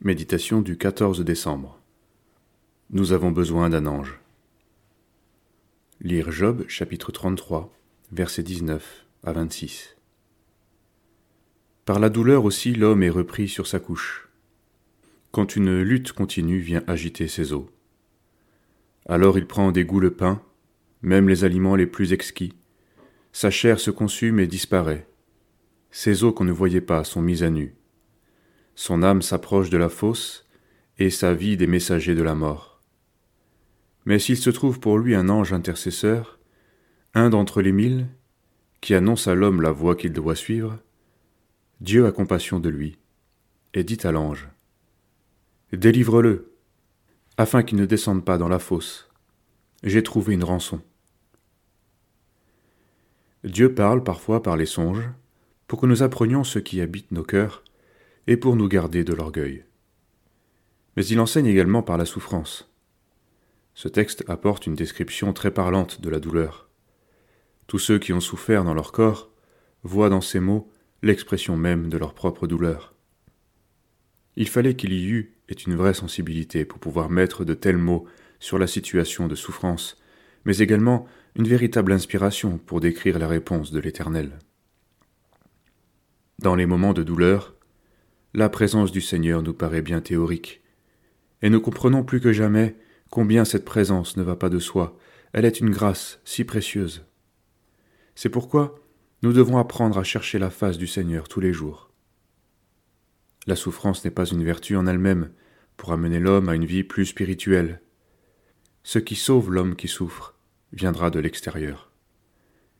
Méditation du 14 décembre. Nous avons besoin d'un ange. Lire Job chapitre 33, versets 19 à 26. Par la douleur aussi l'homme est repris sur sa couche, quand une lutte continue vient agiter ses os. Alors il prend des goûts le pain, même les aliments les plus exquis. Sa chair se consume et disparaît. Ses os qu'on ne voyait pas sont mis à nu son âme s'approche de la fosse, et sa vie des messagers de la mort. Mais s'il se trouve pour lui un ange intercesseur, un d'entre les mille, qui annonce à l'homme la voie qu'il doit suivre, Dieu a compassion de lui, et dit à l'ange, Délivre-le, afin qu'il ne descende pas dans la fosse. J'ai trouvé une rançon. Dieu parle parfois par les songes, pour que nous apprenions ce qui habite nos cœurs, et pour nous garder de l'orgueil. Mais il enseigne également par la souffrance. Ce texte apporte une description très parlante de la douleur. Tous ceux qui ont souffert dans leur corps voient dans ces mots l'expression même de leur propre douleur. Il fallait qu'il y eût une vraie sensibilité pour pouvoir mettre de tels mots sur la situation de souffrance, mais également une véritable inspiration pour décrire la réponse de l'Éternel. Dans les moments de douleur, la présence du Seigneur nous paraît bien théorique, et nous comprenons plus que jamais combien cette présence ne va pas de soi, elle est une grâce si précieuse. C'est pourquoi nous devons apprendre à chercher la face du Seigneur tous les jours. La souffrance n'est pas une vertu en elle-même pour amener l'homme à une vie plus spirituelle. Ce qui sauve l'homme qui souffre viendra de l'extérieur.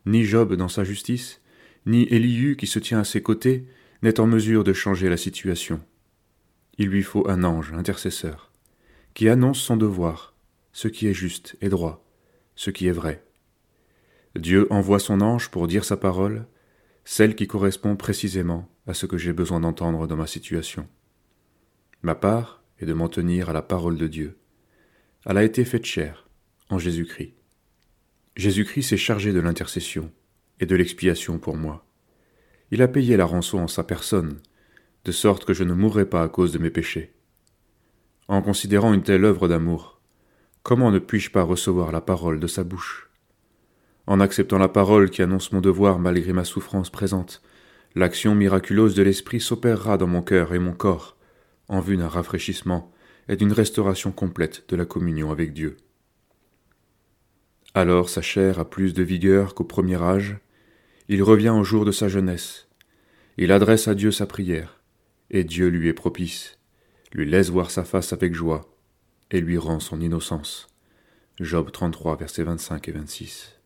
Ni Job dans sa justice, ni Élihu qui se tient à ses côtés n'est en mesure de changer la situation. Il lui faut un ange intercesseur, qui annonce son devoir, ce qui est juste et droit, ce qui est vrai. Dieu envoie son ange pour dire sa parole, celle qui correspond précisément à ce que j'ai besoin d'entendre dans ma situation. Ma part est de m'en tenir à la parole de Dieu. Elle a été faite chair en Jésus-Christ. Jésus-Christ s'est chargé de l'intercession et de l'expiation pour moi. Il a payé la rançon en sa personne, de sorte que je ne mourrai pas à cause de mes péchés. En considérant une telle œuvre d'amour, comment ne puis-je pas recevoir la parole de sa bouche? En acceptant la parole qui annonce mon devoir malgré ma souffrance présente, l'action miraculeuse de l'Esprit s'opérera dans mon cœur et mon corps, en vue d'un rafraîchissement et d'une restauration complète de la communion avec Dieu. Alors sa chair a plus de vigueur qu'au premier âge, il revient au jour de sa jeunesse. Il adresse à Dieu sa prière, et Dieu lui est propice, lui laisse voir sa face avec joie, et lui rend son innocence. Job 33, versets 25 et 26.